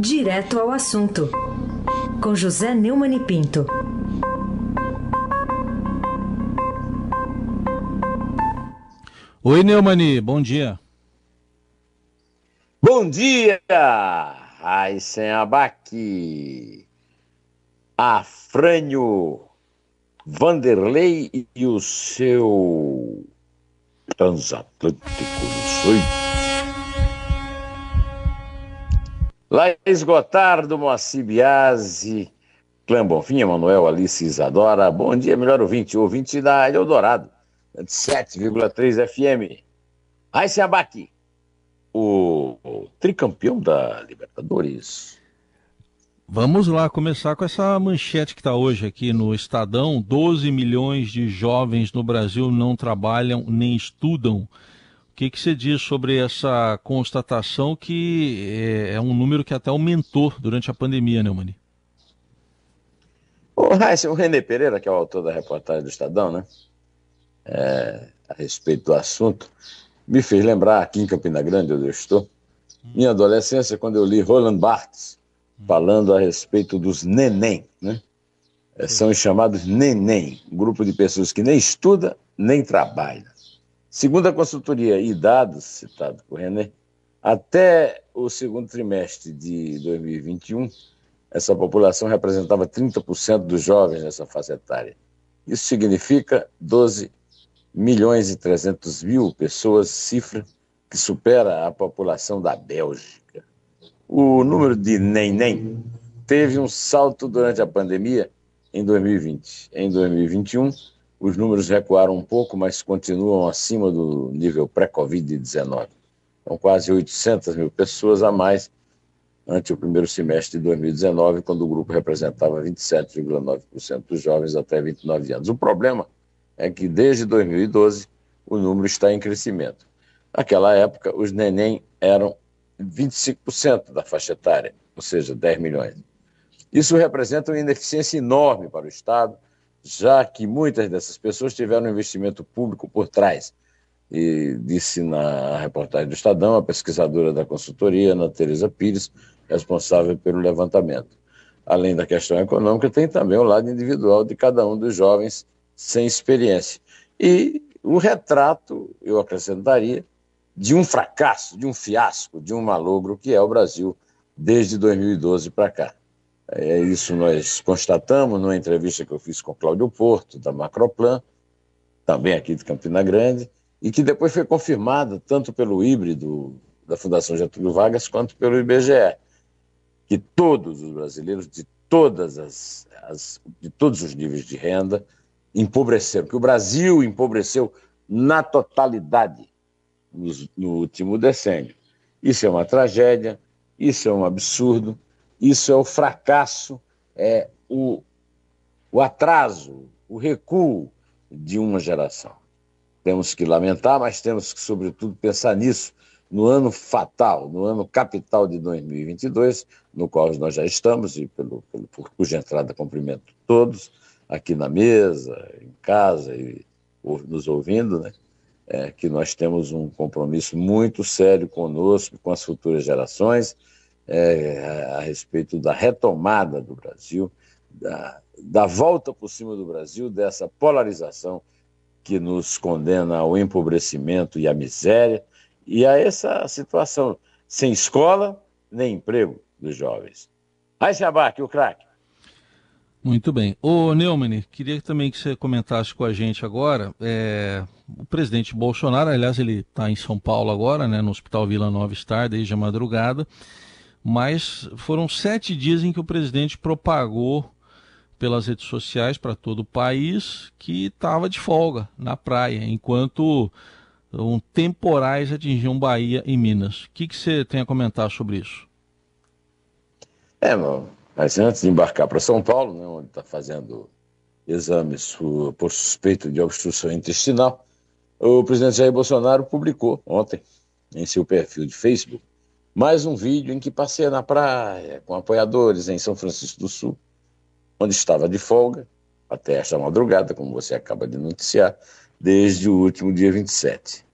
Direto ao assunto, com José Neumann e Pinto. Oi, Neumani, bom dia. Bom dia, Raíssen Abac, Afrânio, Vanderlei e o seu transatlântico no Laís Gotardo, Moacir Biasi, Clã Bonfim, Emanuel, Alice Isadora. Bom dia, melhor ouvinte, ouvinte da Eldorado, 7,3 FM. Aí se abate o, o tricampeão da Libertadores. Vamos lá começar com essa manchete que está hoje aqui no Estadão: 12 milhões de jovens no Brasil não trabalham nem estudam que, que você diz sobre essa constatação que é, é um número que até aumentou durante a pandemia, né, Mani? O o René Pereira, que é o autor da reportagem do Estadão, né? É, a respeito do assunto, me fez lembrar aqui em Campina Grande, onde eu estou, minha adolescência, quando eu li Roland Barthes falando a respeito dos neném, né? É, são os chamados neném, um grupo de pessoas que nem estuda nem trabalha. Segundo a consultoria e dados citados por René, até o segundo trimestre de 2021, essa população representava 30% dos jovens nessa faixa etária. Isso significa 12 milhões e 300 mil pessoas, cifra que supera a população da Bélgica. O número de nem-nem teve um salto durante a pandemia em 2020. Em 2021, os números recuaram um pouco, mas continuam acima do nível pré-Covid-19. São quase 800 mil pessoas a mais ante o primeiro semestre de 2019, quando o grupo representava 27,9% dos jovens até 29 anos. O problema é que desde 2012 o número está em crescimento. Naquela época, os neném eram 25% da faixa etária, ou seja, 10 milhões. Isso representa uma ineficiência enorme para o Estado, já que muitas dessas pessoas tiveram investimento público por trás. E disse na reportagem do Estadão a pesquisadora da consultoria, Ana Teresa Pires, responsável pelo levantamento. Além da questão econômica, tem também o lado individual de cada um dos jovens sem experiência. E o retrato, eu acrescentaria, de um fracasso, de um fiasco, de um malogro que é o Brasil desde 2012 para cá. É isso nós constatamos numa entrevista que eu fiz com Cláudio Porto, da Macroplan, também aqui de Campina Grande, e que depois foi confirmada tanto pelo híbrido da Fundação Getúlio Vargas quanto pelo IBGE, que todos os brasileiros de todas as, as de todos os níveis de renda empobreceram, que o Brasil empobreceu na totalidade no, no último decênio. Isso é uma tragédia, isso é um absurdo, isso é o fracasso, é o, o atraso, o recuo de uma geração. Temos que lamentar, mas temos que, sobretudo, pensar nisso no ano fatal, no ano capital de 2022, no qual nós já estamos, e pelo, pelo, por cuja entrada cumprimento todos, aqui na mesa, em casa e nos ouvindo, né? É, que nós temos um compromisso muito sério conosco, com as futuras gerações, é, a respeito da retomada do Brasil, da, da volta por cima do Brasil, dessa polarização que nos condena ao empobrecimento e à miséria e a essa situação sem escola nem emprego dos jovens. Aí se abaque o craque. Muito bem. Ô Neumann, queria também que você comentasse com a gente agora. É, o presidente Bolsonaro, aliás, ele está em São Paulo agora, né, no Hospital Vila Nova Star, desde a madrugada mas foram sete dias em que o presidente propagou pelas redes sociais para todo o país que estava de folga na praia, enquanto um temporais atingiam Bahia e Minas. O que, você tem a comentar sobre isso? É, mas antes de embarcar para São Paulo, né, onde está fazendo exames por, suspeita de obstrução intestinal, o presidente Jair Bolsonaro publicou ontem em seu perfil de Facebook mais um vídeo em que passei na praia com apoiadores em São Francisco do Sul, onde estava de folga até esta madrugada, como você acaba de noticiar, desde o último dia 27.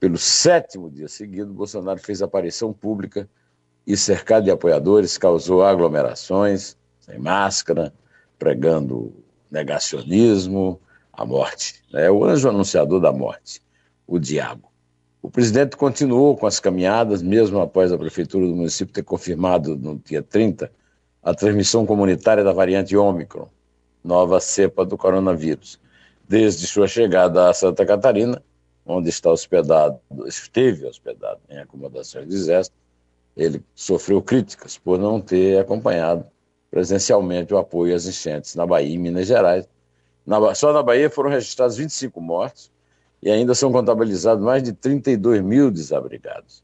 Pelo sétimo dia seguido, Bolsonaro fez aparição pública e, cercado de apoiadores, causou aglomerações, sem máscara, pregando negacionismo, a morte. É o anjo anunciador da morte, o diabo. O presidente continuou com as caminhadas, mesmo após a prefeitura do município ter confirmado no dia 30 a transmissão comunitária da variante Ômicron, nova cepa do coronavírus. Desde sua chegada a Santa Catarina, onde está hospedado, esteve hospedado em acomodações de exército, ele sofreu críticas por não ter acompanhado presencialmente o apoio às enchentes na Bahia e Minas Gerais. Na, só na Bahia foram registrados 25 mortos e ainda são contabilizados mais de 32 mil desabrigados.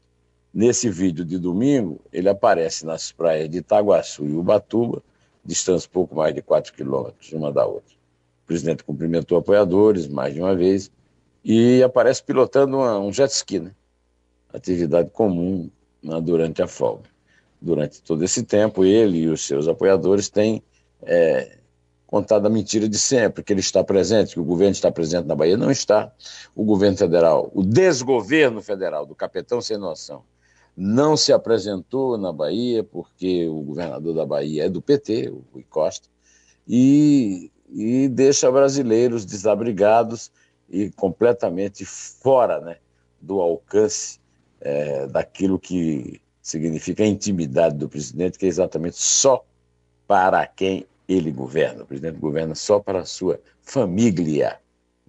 Nesse vídeo de domingo, ele aparece nas praias de Itaguaçu e Ubatuba, distância pouco mais de 4 quilômetros uma da outra. O presidente cumprimentou apoiadores mais de uma vez e aparece pilotando uma, um jet ski, né? atividade comum né, durante a folga. Durante todo esse tempo, ele e os seus apoiadores têm é, contado a mentira de sempre, que ele está presente, que o governo está presente na Bahia. Não está. O governo federal, o desgoverno federal do capitão sem noção, não se apresentou na Bahia, porque o governador da Bahia é do PT, o Rui Costa, e, e deixa brasileiros desabrigados e completamente fora né, do alcance é, daquilo que significa a intimidade do presidente, que é exatamente só para quem ele governa. O presidente governa só para a sua família.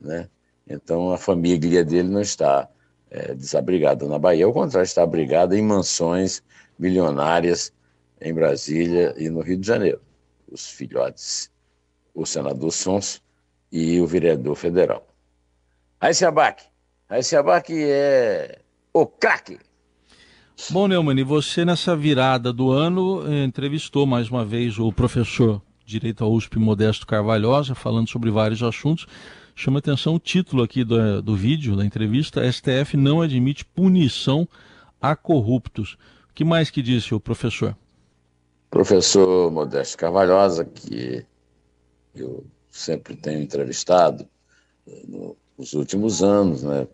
Né? Então, a família dele não está é, desabrigada na Bahia, ao contrário, está abrigada em mansões milionárias em Brasília e no Rio de Janeiro. Os filhotes, o senador Sons e o vereador federal. Raíssa Abac. Raíssa Abac é o craque. Bom, Neumann, e você nessa virada do ano eh, entrevistou mais uma vez o professor Direito à USP Modesto Carvalhosa, falando sobre vários assuntos. Chama atenção o título aqui do, do vídeo, da entrevista, STF não admite punição a corruptos. O que mais que disse o professor? Professor Modesto Carvalhosa, que eu sempre tenho entrevistado eh, nos últimos anos, né,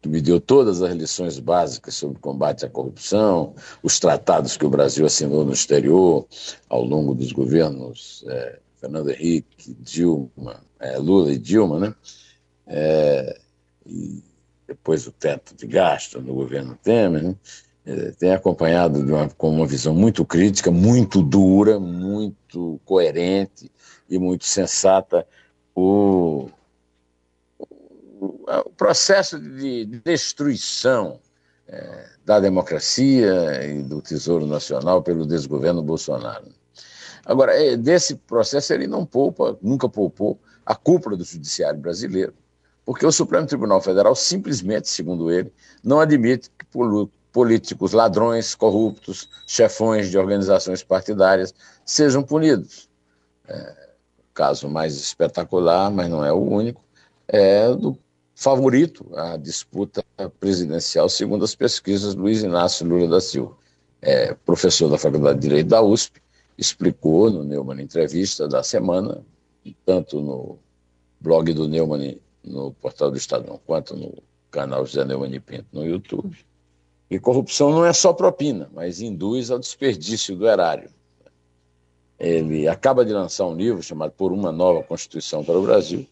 que me deu todas as lições básicas sobre combate à corrupção, os tratados que o Brasil assinou no exterior ao longo dos governos é, Fernando Henrique, Dilma, é, Lula e Dilma, né? É, e depois o teto de gasto no governo Temer, né? É, tem acompanhado uma, com uma visão muito crítica, muito dura, muito coerente e muito sensata o, o processo de destruição é, da democracia e do Tesouro Nacional pelo desgoverno Bolsonaro. Agora, é, desse processo ele não poupa, nunca poupou a cúpula do judiciário brasileiro, porque o Supremo Tribunal Federal simplesmente, segundo ele, não admite que políticos ladrões, corruptos, chefões de organizações partidárias sejam punidos. É, o caso mais espetacular, mas não é o único, é do favorito à disputa presidencial, segundo as pesquisas Luiz Inácio Lula da Silva. É, professor da Faculdade de Direito da USP, explicou no Neumann Entrevista da semana, tanto no blog do Neumann, no portal do Estadão, quanto no canal José Neumann Pinto no YouTube, e corrupção não é só propina, mas induz ao desperdício do erário. Ele acaba de lançar um livro chamado Por uma Nova Constituição para o Brasil,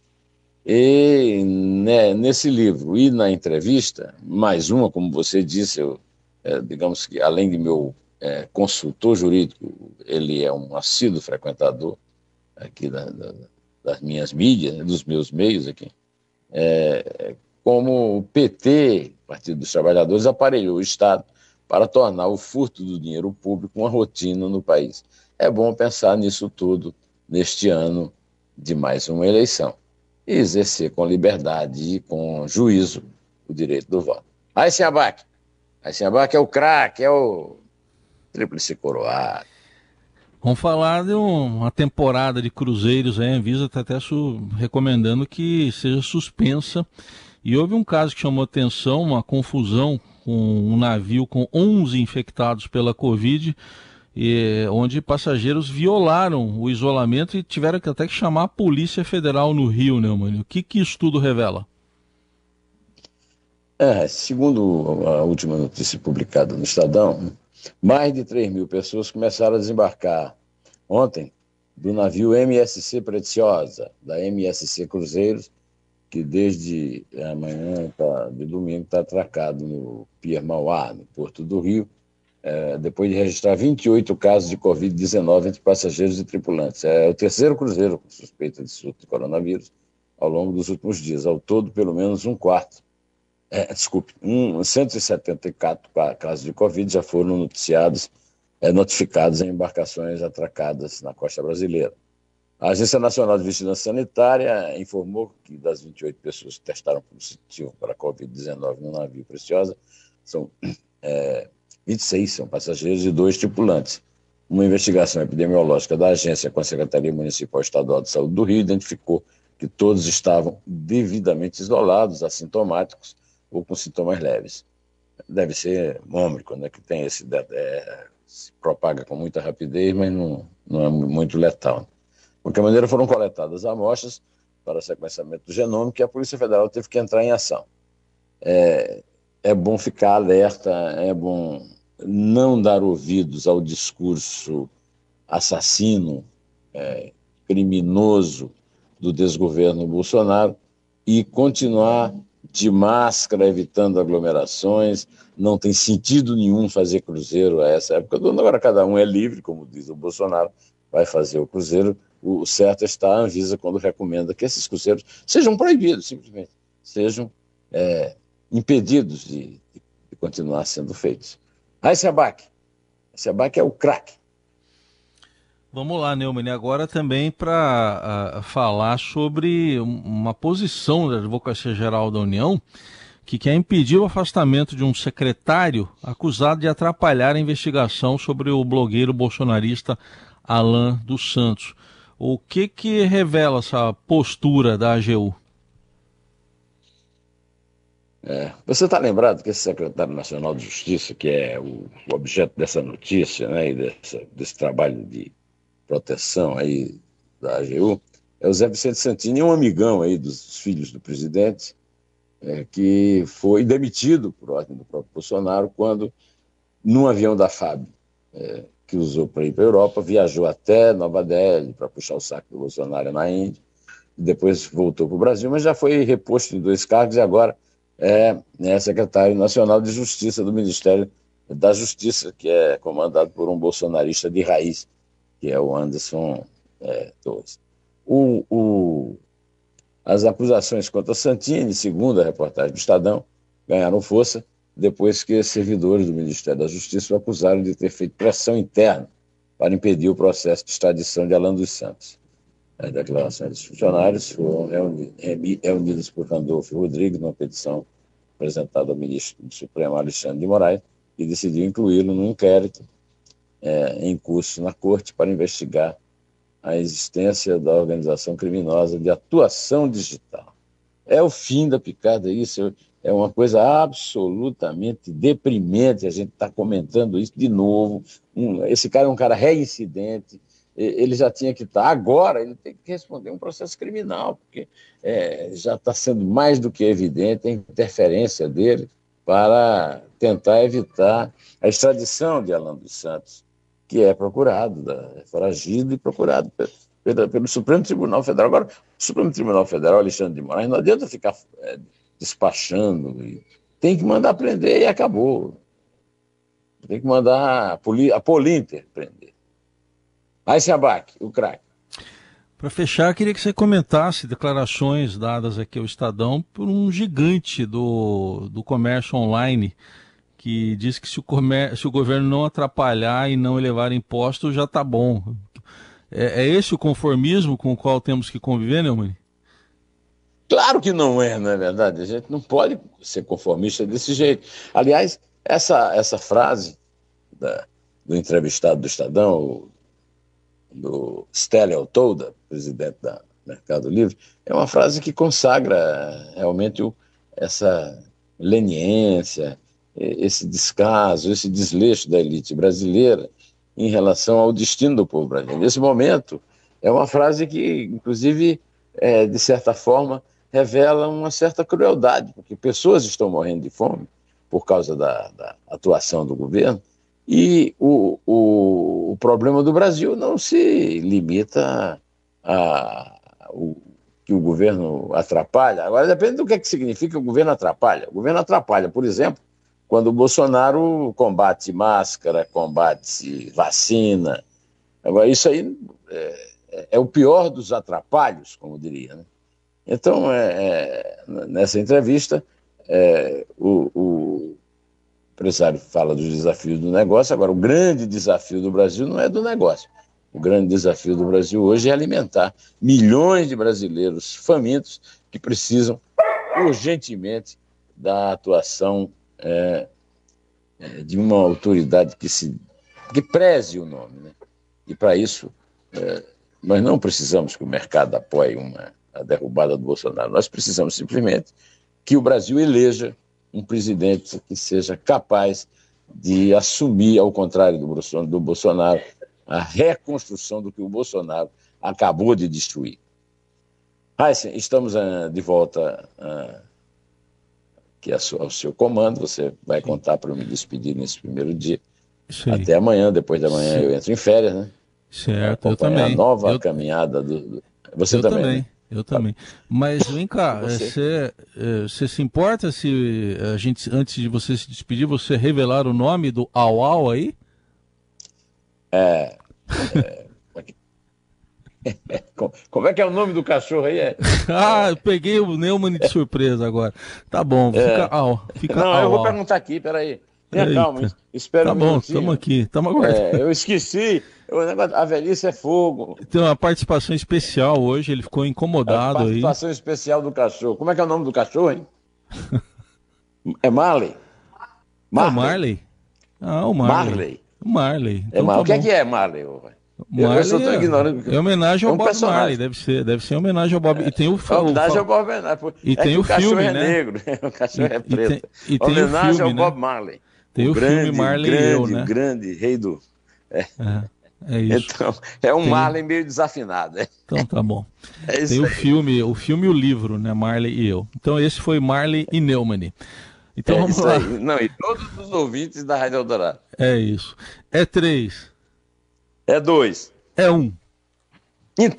e né, nesse livro e na entrevista, mais uma, como você disse, eu, é, digamos que além de meu é, consultor jurídico, ele é um assíduo frequentador aqui da, da, das minhas mídias, né, dos meus meios aqui. É, como o PT, Partido dos Trabalhadores, aparelhou o Estado para tornar o furto do dinheiro público uma rotina no país. É bom pensar nisso tudo neste ano de mais uma eleição e exercer com liberdade e com juízo o direito do voto. Aí se abaque. Aí se abaque é o craque, é o tríplice coroado. Vamos falar de uma temporada de cruzeiros, a Anvisa está até recomendando que seja suspensa. E houve um caso que chamou atenção, uma confusão com um navio com 11 infectados pela Covid e, onde passageiros violaram o isolamento e tiveram que até que chamar a Polícia Federal no Rio, né, mano? O que, que isso tudo revela? É, segundo a última notícia publicada no Estadão, Mais de 3 mil pessoas começaram a desembarcar ontem do navio MSC Preciosa, da MSC Cruzeiros, que desde amanhã, tá, de domingo, está atracado no Pier Mauá, no Porto do Rio, é, depois de registrar 28 casos de Covid-19 entre passageiros e tripulantes. É o terceiro cruzeiro com suspeita de surto de coronavírus ao longo dos últimos dias. Ao todo, pelo menos um quarto. É, desculpe, um, 174 casos de Covid já foram noticiados, é, notificados em embarcações atracadas na costa brasileira. A Agência Nacional de Vigilância Sanitária informou que das 28 pessoas que testaram positivo para a Covid-19 no navio Preciosa, são é, 26 são passageiros e dois tripulantes. Uma investigação epidemiológica da agência com a Secretaria Municipal Estadual de Saúde do Rio identificou que todos estavam devidamente isolados, assintomáticos ou com sintomas leves. Deve ser mômico, né, que tem esse é, se propaga com muita rapidez, mas não, não é muito letal. De qualquer maneira, foram coletadas amostras para sequenciamento do genoma que a Polícia Federal teve que entrar em ação. É, é bom ficar alerta, é bom não dar ouvidos ao discurso assassino, é, criminoso do desgoverno Bolsonaro e continuar de máscara, evitando aglomerações. Não tem sentido nenhum fazer cruzeiro a essa época. Agora cada um é livre, como diz o Bolsonaro, vai fazer o cruzeiro. O certo está a Anvisa quando recomenda que esses cruzeiros sejam proibidos, simplesmente, sejam é, impedidos de, de continuar sendo feitos. Aí, Sebac. Sebac é o craque. Vamos lá, Neumann, agora também para uh, falar sobre uma posição da Advocacia Geral da União que quer impedir o afastamento de um secretário acusado de atrapalhar a investigação sobre o blogueiro bolsonarista Alain dos Santos. O que que revela essa postura da AGU? É, você está lembrado que esse secretário nacional de Justiça, que é o, objeto dessa notícia né, e desse trabalho de proteção aí da AGU, é o Zé Vicente Santini, um amigão aí dos filhos do presidente, é, que foi demitido por ordem do próprio Bolsonaro quando, num avião da FAB, é, que usou para ir para a Europa, viajou até Nova Delhi para puxar o saco do Bolsonaro na Índia, e depois voltou para o Brasil, mas já foi reposto em dois cargos e agora é, é secretário nacional de Justiça do Ministério da Justiça, que é comandado por um bolsonarista de raiz, que é o Anderson é, Torres. O, o, as acusações contra Santini, segundo a reportagem do Estadão, ganharam força depois que servidores do Ministério da Justiça o acusaram de ter feito pressão interna para impedir o processo de extradição de Alan dos Santos. As declarações dos funcionários foram reunidas por Randolfo Rodrigues numa petição apresentada ao ministro do Supremo, Alexandre de Moraes, e decidiu incluí-lo no inquérito é, em curso na Corte para investigar a existência da organização criminosa de atuação digital. É o fim da picada, isso é uma coisa absolutamente deprimente. A gente está comentando isso de novo. Um, esse cara é um cara reincidente, ele já tinha que estar. Agora, ele tem que responder um processo criminal, porque é, já está sendo mais do que evidente a interferência dele para tentar evitar a extradição de Alan dos Santos, que é procurado, é foragido e procurado pelo, pelo, Supremo Tribunal Federal. Agora, o Supremo Tribunal Federal, Alexandre de Moraes, não adianta ficar é, despachando, tem que mandar prender e acabou. Tem que mandar a, Poli, a Polinter prender. Abaque, o craque. Para fechar, queria que você comentasse declarações dadas aqui ao Estadão por um gigante do, do comércio online que diz que se o, comer, se o governo não atrapalhar e não elevar impostos já está bom. É, é, esse o conformismo com o qual temos que conviver, Neumann? Claro que não é, não é verdade? A gente não pode ser conformista desse jeito. Aliás, essa, essa frase da, do entrevistado do Estadão, do Stélio Tolda, presidente da Mercado Livre, é uma frase que consagra realmente o, essa leniência, esse descaso, esse desleixo da elite brasileira em relação ao destino do povo brasileiro. Nesse momento, é uma frase que, inclusive, é, de certa forma, revela uma certa crueldade, porque pessoas estão morrendo de fome por causa da, da atuação do governo, E o, o, o problema do Brasil não se limita a, a o, que o governo atrapalha. Agora depende do que, é que significa o governo atrapalha. O governo atrapalha, por exemplo, quando o Bolsonaro combate máscara, combate vacina. Agora, isso aí é, é, é o pior dos atrapalhos, como diria. Né? Então, é, é, nessa entrevista, é, o, o empresário fala dos desafios do negócio. Agora, o grande desafio do Brasil não é do negócio. O grande desafio do Brasil hoje é alimentar milhões de brasileiros famintos que precisam urgentemente da atuação é, é de uma autoridade que se que preze o nome, né? E para isso é, nós não precisamos que o mercado apoie uma, a derrubada do Bolsonaro. Nós precisamos simplesmente que o Brasil eleja um presidente que seja capaz de assumir, ao contrário do Bolsonaro, a reconstrução do que o Bolsonaro acabou de destruir. Heisen, estamos uh, de volta uh, aqui ao seu comando. Você vai contar para me despedir nesse primeiro dia. Até amanhã, depois da manhã Sim. eu entro em férias, né? Certo, eu também. A nova eu... caminhada do. do... Você eu também. também. Né? Eu também. Mas vem cá, você, eh, você se importa se a gente, antes de você se despedir, você revelar o nome do Au Au aí? É. é como é que é o nome do cachorro aí? É... ah, eu peguei o Neumann de surpresa agora. Tá bom, fica é... au. Fica Não, au, eu vou perguntar aqui, peraí. Tenha Eita. calma, espera tá um bom, estamos aqui, estamos aguardando. É, eu esqueci, o negócio, a velhice é fogo. Tem uma participação especial hoje, ele ficou incomodado aí. Participação especial do cachorro. Como é que é o nome do cachorro, hein? é Marley? Marley? É Marley? Ah, o Marley. Marley. O Marley. Então, é Marley. Tá o que é, que é Marley? Marley eu só tô ignorando. É homenagem ao é um Bob personagem. Marley, deve ser, deve ser homenagem ao Bob. É. E tem o filme. Homenagem ao Bob Marley. E é tem o, o filme, cachorro né? é negro, o cachorro e, é preto. E tem, e tem homenagem o filme, ao né? Bob Marley. Tem o, o grande, filme Marley grande, e eu, né? grande rei do. É, é isso. Então, é um Tem- Marley meio desafinado. é. Então tá bom. É Tem o aí. filme, o filme e o livro, né? Marley e eu. Então esse foi Marley e Neumann. Então É vamos lá. aí. Não, e todos os ouvintes da Rádio Eldorado. É isso. É três. É dois. É um. Em.